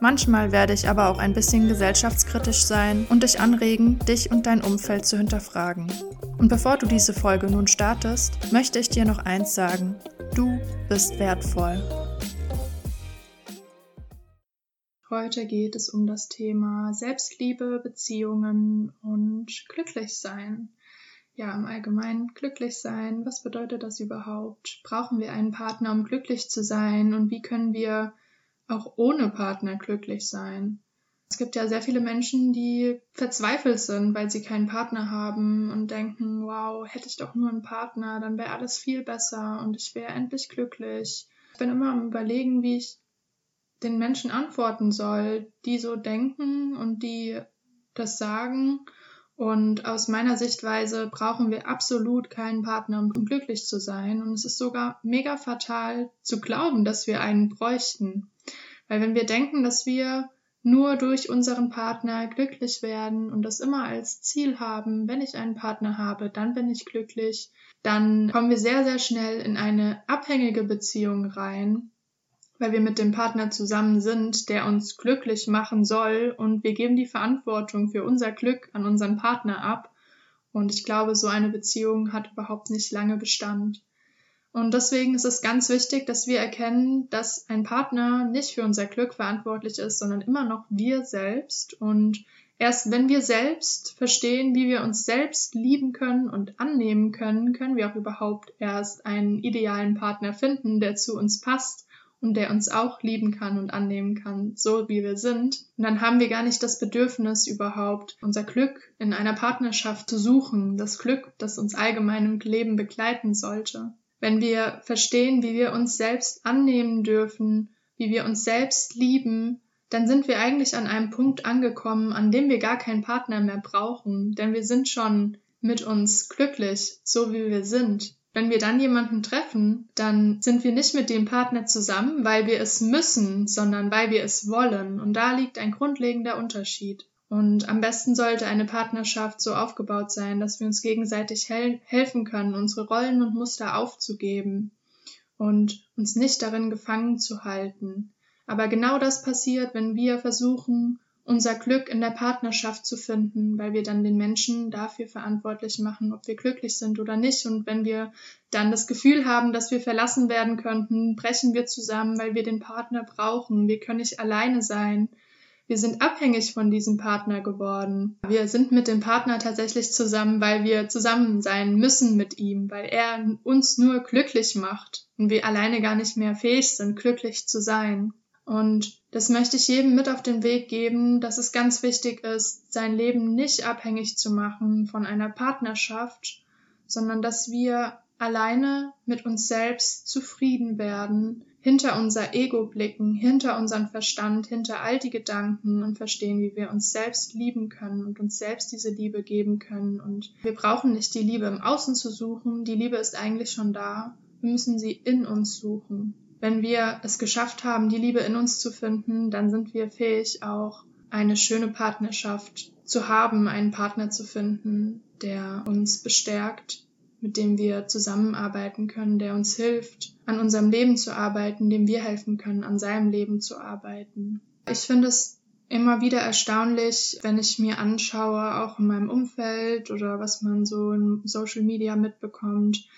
Manchmal werde ich aber auch ein bisschen gesellschaftskritisch sein und dich anregen, dich und dein Umfeld zu hinterfragen. Und bevor du diese Folge nun startest, möchte ich dir noch eins sagen. Du bist wertvoll. Heute geht es um das Thema Selbstliebe, Beziehungen und Glücklichsein. Ja, im Allgemeinen glücklich sein. Was bedeutet das überhaupt? Brauchen wir einen Partner, um glücklich zu sein? Und wie können wir auch ohne Partner glücklich sein. Es gibt ja sehr viele Menschen, die verzweifelt sind, weil sie keinen Partner haben und denken, wow, hätte ich doch nur einen Partner, dann wäre alles viel besser und ich wäre endlich glücklich. Ich bin immer am Überlegen, wie ich den Menschen antworten soll, die so denken und die das sagen. Und aus meiner Sichtweise brauchen wir absolut keinen Partner, um glücklich zu sein. Und es ist sogar mega fatal zu glauben, dass wir einen bräuchten. Weil wenn wir denken, dass wir nur durch unseren Partner glücklich werden und das immer als Ziel haben, wenn ich einen Partner habe, dann bin ich glücklich, dann kommen wir sehr, sehr schnell in eine abhängige Beziehung rein, weil wir mit dem Partner zusammen sind, der uns glücklich machen soll und wir geben die Verantwortung für unser Glück an unseren Partner ab. Und ich glaube, so eine Beziehung hat überhaupt nicht lange Bestand. Und deswegen ist es ganz wichtig, dass wir erkennen, dass ein Partner nicht für unser Glück verantwortlich ist, sondern immer noch wir selbst. Und erst wenn wir selbst verstehen, wie wir uns selbst lieben können und annehmen können, können wir auch überhaupt erst einen idealen Partner finden, der zu uns passt und der uns auch lieben kann und annehmen kann, so wie wir sind. Und dann haben wir gar nicht das Bedürfnis überhaupt, unser Glück in einer Partnerschaft zu suchen, das Glück, das uns allgemein im Leben begleiten sollte. Wenn wir verstehen, wie wir uns selbst annehmen dürfen, wie wir uns selbst lieben, dann sind wir eigentlich an einem Punkt angekommen, an dem wir gar keinen Partner mehr brauchen, denn wir sind schon mit uns glücklich, so wie wir sind. Wenn wir dann jemanden treffen, dann sind wir nicht mit dem Partner zusammen, weil wir es müssen, sondern weil wir es wollen. Und da liegt ein grundlegender Unterschied. Und am besten sollte eine Partnerschaft so aufgebaut sein, dass wir uns gegenseitig hel helfen können, unsere Rollen und Muster aufzugeben und uns nicht darin gefangen zu halten. Aber genau das passiert, wenn wir versuchen, unser Glück in der Partnerschaft zu finden, weil wir dann den Menschen dafür verantwortlich machen, ob wir glücklich sind oder nicht. Und wenn wir dann das Gefühl haben, dass wir verlassen werden könnten, brechen wir zusammen, weil wir den Partner brauchen. Wir können nicht alleine sein. Wir sind abhängig von diesem Partner geworden. Wir sind mit dem Partner tatsächlich zusammen, weil wir zusammen sein müssen mit ihm, weil er uns nur glücklich macht und wir alleine gar nicht mehr fähig sind, glücklich zu sein. Und das möchte ich jedem mit auf den Weg geben, dass es ganz wichtig ist, sein Leben nicht abhängig zu machen von einer Partnerschaft, sondern dass wir alleine mit uns selbst zufrieden werden, hinter unser Ego blicken, hinter unseren Verstand, hinter all die Gedanken und verstehen, wie wir uns selbst lieben können und uns selbst diese Liebe geben können. Und wir brauchen nicht die Liebe im Außen zu suchen, die Liebe ist eigentlich schon da. Wir müssen sie in uns suchen. Wenn wir es geschafft haben, die Liebe in uns zu finden, dann sind wir fähig, auch eine schöne Partnerschaft zu haben, einen Partner zu finden, der uns bestärkt, mit dem wir zusammenarbeiten können, der uns hilft, an unserem Leben zu arbeiten, dem wir helfen können, an seinem Leben zu arbeiten. Ich finde es immer wieder erstaunlich, wenn ich mir anschaue, auch in meinem Umfeld oder was man so in Social Media mitbekommt,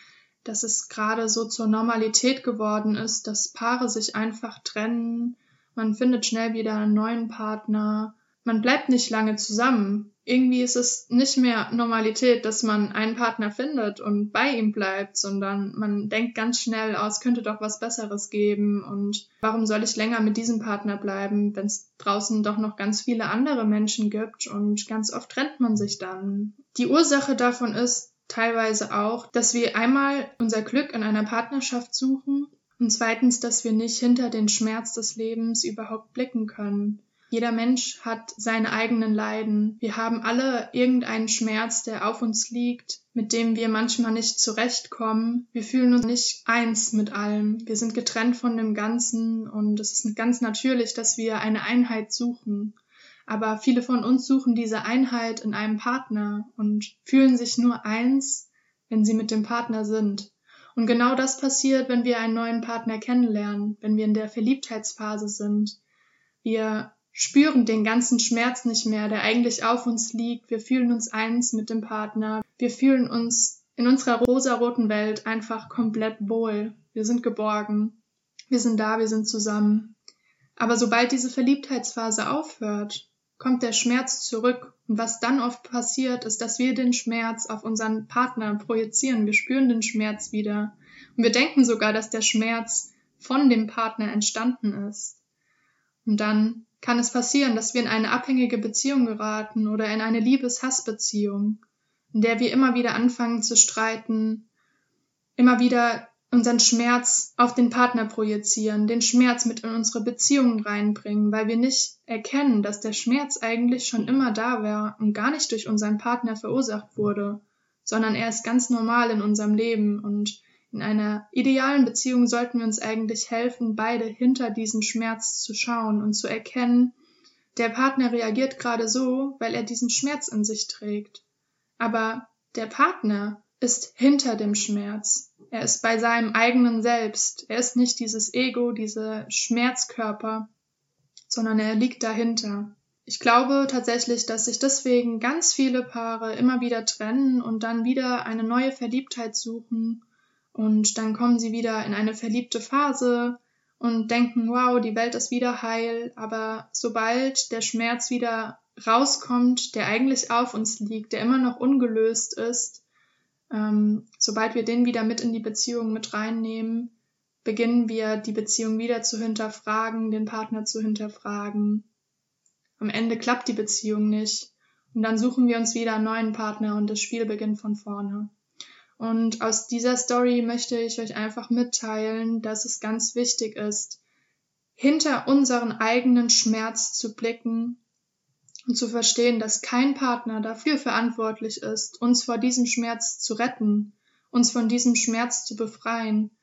dass es gerade so zur Normalität geworden ist, dass Paare sich einfach trennen, man findet schnell wieder einen neuen Partner, man bleibt nicht lange zusammen. Irgendwie ist es nicht mehr Normalität, dass man einen Partner findet und bei ihm bleibt, sondern man denkt ganz schnell aus, könnte doch was Besseres geben und warum soll ich länger mit diesem Partner bleiben, wenn es draußen doch noch ganz viele andere Menschen gibt und ganz oft trennt man sich dann. Die Ursache davon ist teilweise auch, dass wir einmal unser Glück in einer Partnerschaft suchen und zweitens, dass wir nicht hinter den Schmerz des Lebens überhaupt blicken können. Jeder Mensch hat seine eigenen Leiden. Wir haben alle irgendeinen Schmerz, der auf uns liegt, mit dem wir manchmal nicht zurechtkommen. Wir fühlen uns nicht eins mit allem. Wir sind getrennt von dem Ganzen und es ist ganz natürlich, dass wir eine Einheit suchen. Aber viele von uns suchen diese Einheit in einem Partner und fühlen sich nur eins, wenn sie mit dem Partner sind. Und genau das passiert, wenn wir einen neuen Partner kennenlernen, wenn wir in der Verliebtheitsphase sind. Wir spüren den ganzen Schmerz nicht mehr, der eigentlich auf uns liegt. Wir fühlen uns eins mit dem Partner. Wir fühlen uns in unserer rosaroten Welt einfach komplett wohl. Wir sind geborgen. Wir sind da, wir sind zusammen. Aber sobald diese Verliebtheitsphase aufhört, kommt der Schmerz zurück. Und was dann oft passiert, ist, dass wir den Schmerz auf unseren Partner projizieren. Wir spüren den Schmerz wieder. Und wir denken sogar, dass der Schmerz von dem Partner entstanden ist. Und dann kann es passieren, dass wir in eine abhängige Beziehung geraten oder in eine Liebes-Hass-Beziehung, in der wir immer wieder anfangen zu streiten, immer wieder unseren Schmerz auf den Partner projizieren, den Schmerz mit in unsere Beziehungen reinbringen, weil wir nicht erkennen, dass der Schmerz eigentlich schon immer da war und gar nicht durch unseren Partner verursacht wurde, sondern er ist ganz normal in unserem Leben und in einer idealen Beziehung sollten wir uns eigentlich helfen, beide hinter diesen Schmerz zu schauen und zu erkennen, der Partner reagiert gerade so, weil er diesen Schmerz in sich trägt. Aber der Partner ist hinter dem Schmerz. Er ist bei seinem eigenen Selbst. Er ist nicht dieses Ego, dieser Schmerzkörper, sondern er liegt dahinter. Ich glaube tatsächlich, dass sich deswegen ganz viele Paare immer wieder trennen und dann wieder eine neue Verliebtheit suchen und dann kommen sie wieder in eine verliebte Phase und denken, wow, die Welt ist wieder heil. Aber sobald der Schmerz wieder rauskommt, der eigentlich auf uns liegt, der immer noch ungelöst ist, ähm, sobald wir den wieder mit in die Beziehung mit reinnehmen, beginnen wir die Beziehung wieder zu hinterfragen, den Partner zu hinterfragen. Am Ende klappt die Beziehung nicht und dann suchen wir uns wieder einen neuen Partner und das Spiel beginnt von vorne. Und aus dieser Story möchte ich euch einfach mitteilen, dass es ganz wichtig ist, hinter unseren eigenen Schmerz zu blicken und zu verstehen, dass kein Partner dafür verantwortlich ist, uns vor diesem Schmerz zu retten, uns von diesem Schmerz zu befreien.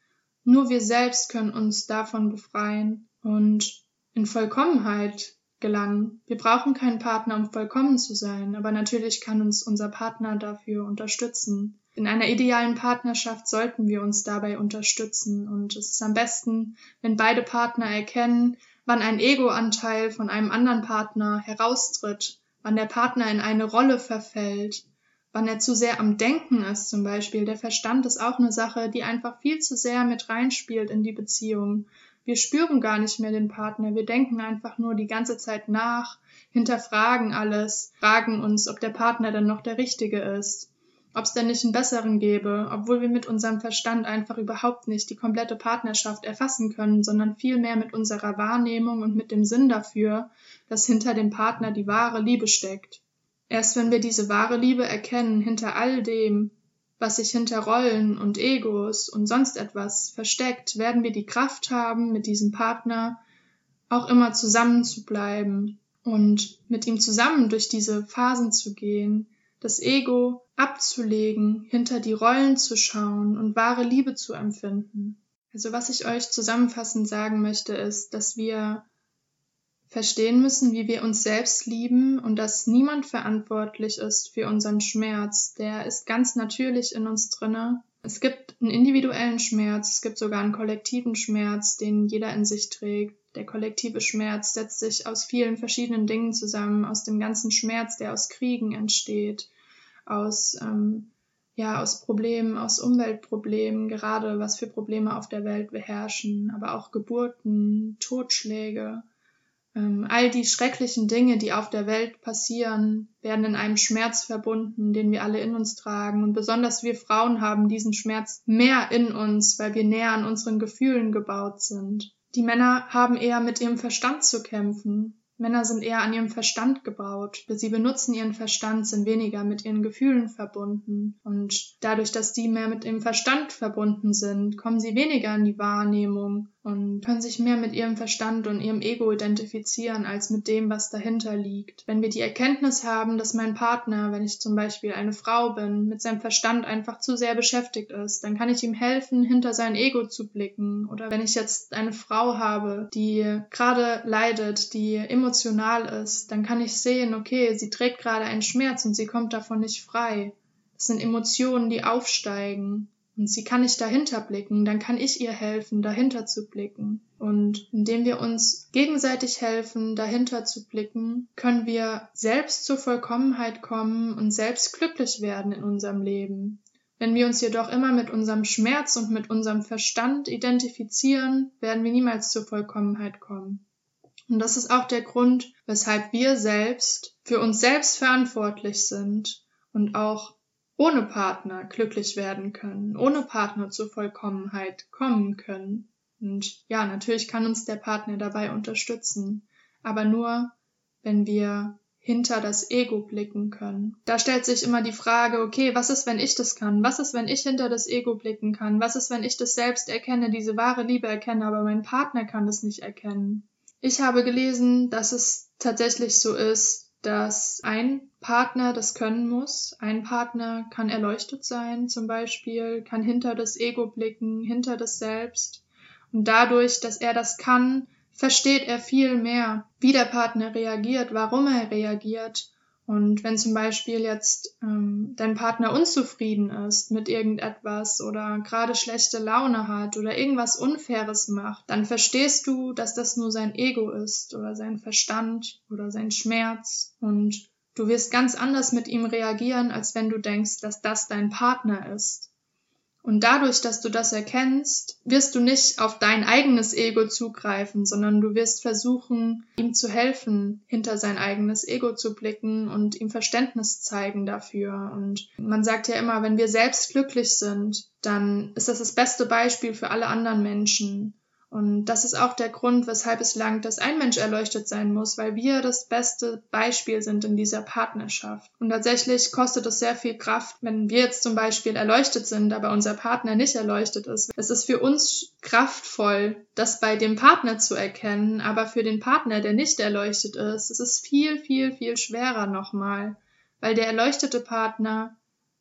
Nur wir selbst können uns davon befreien und in Vollkommenheit gelangen. Wir brauchen keinen Partner, um vollkommen zu sein, aber natürlich kann uns unser Partner dafür unterstützen. In einer idealen Partnerschaft sollten wir uns dabei unterstützen und es ist am besten, wenn beide Partner erkennen, wann ein Ego-Anteil von einem anderen Partner heraustritt, wann der Partner in eine Rolle verfällt, wann er zu sehr am Denken ist zum Beispiel. Der Verstand ist auch eine Sache, die einfach viel zu sehr mit reinspielt in die Beziehung. Wir spüren gar nicht mehr den Partner, wir denken einfach nur die ganze Zeit nach, hinterfragen alles, fragen uns, ob der Partner denn noch der Richtige ist ob es denn nicht einen besseren gäbe, obwohl wir mit unserem Verstand einfach überhaupt nicht die komplette Partnerschaft erfassen können, sondern vielmehr mit unserer Wahrnehmung und mit dem Sinn dafür, dass hinter dem Partner die wahre Liebe steckt. Erst wenn wir diese wahre Liebe erkennen, hinter all dem, was sich hinter Rollen und Egos und sonst etwas versteckt, werden wir die Kraft haben, mit diesem Partner auch immer zusammen zu bleiben und mit ihm zusammen durch diese Phasen zu gehen, das Ego abzulegen, hinter die Rollen zu schauen und wahre Liebe zu empfinden. Also was ich euch zusammenfassend sagen möchte, ist, dass wir verstehen müssen, wie wir uns selbst lieben und dass niemand verantwortlich ist für unseren Schmerz. Der ist ganz natürlich in uns drinne. Es gibt einen individuellen Schmerz, es gibt sogar einen kollektiven Schmerz, den jeder in sich trägt. Der kollektive Schmerz setzt sich aus vielen verschiedenen Dingen zusammen, aus dem ganzen Schmerz, der aus Kriegen entsteht, aus, ähm, ja, aus Problemen, aus Umweltproblemen, gerade was für Probleme auf der Welt beherrschen, aber auch Geburten, Totschläge. Ähm, all die schrecklichen Dinge, die auf der Welt passieren, werden in einem Schmerz verbunden, den wir alle in uns tragen. Und besonders wir Frauen haben diesen Schmerz mehr in uns, weil wir näher an unseren Gefühlen gebaut sind. Die Männer haben eher mit ihrem Verstand zu kämpfen. Männer sind eher an ihrem Verstand gebaut. Sie benutzen ihren Verstand, sind weniger mit ihren Gefühlen verbunden. Und dadurch, dass die mehr mit dem Verstand verbunden sind, kommen sie weniger in die Wahrnehmung und können sich mehr mit ihrem Verstand und ihrem Ego identifizieren als mit dem, was dahinter liegt. Wenn wir die Erkenntnis haben, dass mein Partner, wenn ich zum Beispiel eine Frau bin, mit seinem Verstand einfach zu sehr beschäftigt ist, dann kann ich ihm helfen, hinter sein Ego zu blicken. Oder wenn ich jetzt eine Frau habe, die gerade leidet, die emotional ist, dann kann ich sehen, okay, sie trägt gerade einen Schmerz und sie kommt davon nicht frei. Das sind Emotionen, die aufsteigen. Und sie kann nicht dahinter blicken, dann kann ich ihr helfen, dahinter zu blicken. Und indem wir uns gegenseitig helfen, dahinter zu blicken, können wir selbst zur Vollkommenheit kommen und selbst glücklich werden in unserem Leben. Wenn wir uns jedoch immer mit unserem Schmerz und mit unserem Verstand identifizieren, werden wir niemals zur Vollkommenheit kommen. Und das ist auch der Grund, weshalb wir selbst für uns selbst verantwortlich sind und auch ohne Partner glücklich werden können, ohne Partner zur Vollkommenheit kommen können. Und ja, natürlich kann uns der Partner dabei unterstützen, aber nur, wenn wir hinter das Ego blicken können. Da stellt sich immer die Frage, okay, was ist, wenn ich das kann? Was ist, wenn ich hinter das Ego blicken kann? Was ist, wenn ich das selbst erkenne, diese wahre Liebe erkenne, aber mein Partner kann das nicht erkennen? Ich habe gelesen, dass es tatsächlich so ist, dass ein Partner das können muss. Ein Partner kann erleuchtet sein, zum Beispiel, kann hinter das Ego blicken, hinter das Selbst. Und dadurch, dass er das kann, versteht er viel mehr, wie der Partner reagiert, warum er reagiert und wenn zum Beispiel jetzt ähm, dein Partner unzufrieden ist mit irgendetwas oder gerade schlechte Laune hat oder irgendwas Unfaires macht, dann verstehst du, dass das nur sein Ego ist oder sein Verstand oder sein Schmerz und du wirst ganz anders mit ihm reagieren, als wenn du denkst, dass das dein Partner ist. Und dadurch, dass du das erkennst, wirst du nicht auf dein eigenes Ego zugreifen, sondern du wirst versuchen, ihm zu helfen, hinter sein eigenes Ego zu blicken und ihm Verständnis zeigen dafür. Und man sagt ja immer, wenn wir selbst glücklich sind, dann ist das das beste Beispiel für alle anderen Menschen. Und das ist auch der Grund, weshalb es langt, dass ein Mensch erleuchtet sein muss, weil wir das beste Beispiel sind in dieser Partnerschaft. Und tatsächlich kostet es sehr viel Kraft, wenn wir jetzt zum Beispiel erleuchtet sind, aber unser Partner nicht erleuchtet ist. Es ist für uns kraftvoll, das bei dem Partner zu erkennen, aber für den Partner, der nicht erleuchtet ist, es ist viel, viel, viel schwerer nochmal, weil der erleuchtete Partner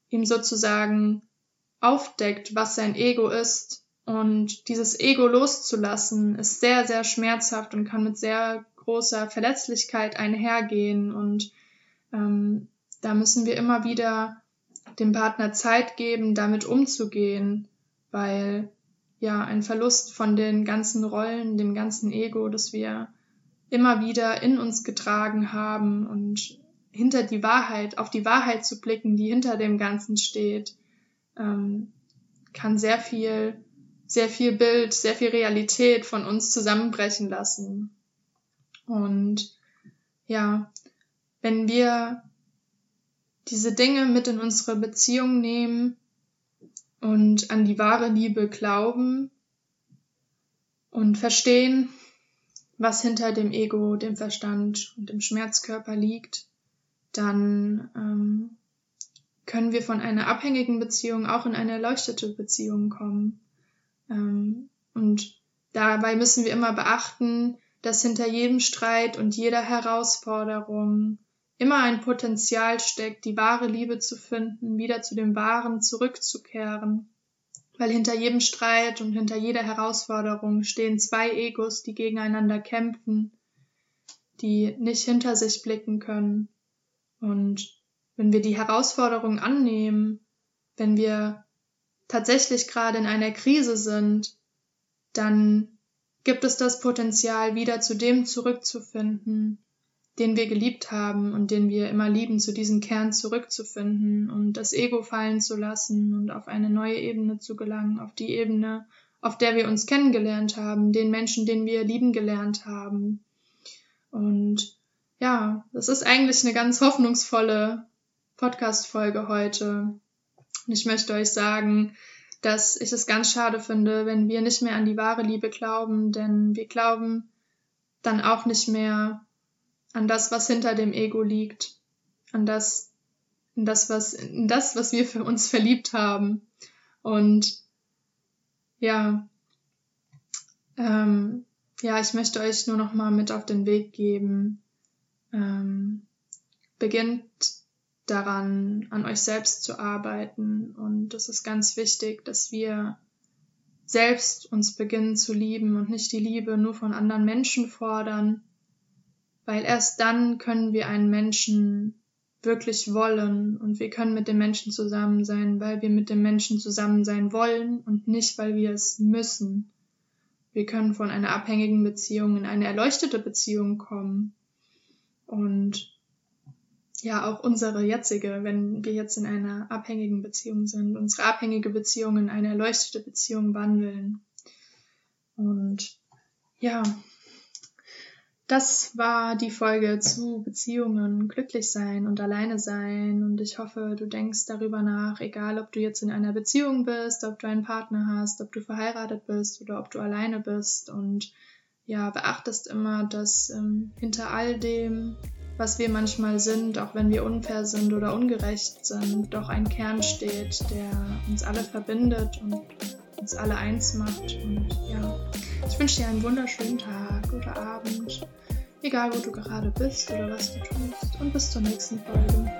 ihm sozusagen aufdeckt, was sein Ego ist und dieses Ego loszulassen ist sehr, sehr schmerzhaft und kann mit sehr großer Verletzlichkeit einhergehen. Und ähm, da müssen wir immer wieder dem Partner Zeit geben, damit umzugehen, weil ja ein Verlust von den ganzen Rollen, dem ganzen Ego, das wir immer wieder in uns getragen haben und hinter die Wahrheit, auf die Wahrheit zu blicken, die hinter dem Ganzen steht, ähm, kann sehr viel sehr viel Bild, sehr viel Realität von uns zusammenbrechen lassen. Und ja, wenn wir diese Dinge mit in unsere Beziehung nehmen und an die wahre Liebe glauben und verstehen, was hinter dem Ego, dem Verstand und dem Schmerzkörper liegt, dann ähm, können wir von einer abhängigen Beziehung auch in eine erleuchtete Beziehung kommen. Ähm, und dabei müssen wir immer beachten, dass hinter jedem Streit und jeder Herausforderung immer ein Potenzial steckt, die wahre Liebe zu finden, wieder zu dem Wahren zurückzukehren. Weil hinter jedem Streit und hinter jeder Herausforderung stehen zwei Egos, die gegeneinander kämpfen, die nicht hinter sich blicken können. Und wenn wir die Herausforderung annehmen, wenn wir tatsächlich gerade in einer Krise sind, dann gibt es das Potenzial, wieder zu dem zurückzufinden, den wir geliebt haben und den wir immer lieben, zu diesem Kern zurückzufinden und das Ego fallen zu lassen und auf eine neue Ebene zu gelangen, auf die Ebene, auf der wir uns kennengelernt haben, den Menschen, den wir lieben gelernt haben. Und ja, das ist eigentlich eine ganz hoffnungsvolle Podcast-Folge heute. Und ich möchte euch sagen, dass ich es ganz schade finde, wenn wir nicht mehr an die wahre Liebe glauben, denn wir glauben dann auch nicht mehr an das, was hinter dem Ego liegt, an das, in das, was, in das, was wir für uns verliebt haben. Und ja, Ähm, ja, ich möchte euch nur noch mal mit auf den Weg geben. Ähm, beginnt daran, an euch selbst zu arbeiten. Und es ist ganz wichtig, dass wir selbst uns beginnen zu lieben und nicht die Liebe nur von anderen Menschen fordern, weil erst dann können wir einen Menschen wirklich wollen und wir können mit dem Menschen zusammen sein, weil wir mit dem Menschen zusammen sein wollen und nicht, weil wir es müssen. Wir können von einer abhängigen Beziehung in eine erleuchtete Beziehung kommen. Und ja, auch unsere jetzige, wenn wir jetzt in einer abhängigen Beziehung sind, unsere abhängige Beziehung in eine erleuchtete Beziehung wandeln. Und ja, das war die Folge zu Beziehungen, glücklich sein und alleine sein. Und ich hoffe, du denkst darüber nach, egal ob du jetzt in einer Beziehung bist, ob du einen Partner hast, ob du verheiratet bist oder ob du alleine bist. Und ja, beachtest immer, dass ähm, hinter all dem, was wir manchmal sind, auch wenn wir unfair sind oder ungerecht sind, doch ein Kern steht, der uns alle verbindet und uns alle eins macht. Und ja, ich wünsche dir einen wunderschönen Tag oder Abend, egal wo du gerade bist oder was du tust. Und bis zur nächsten Folge.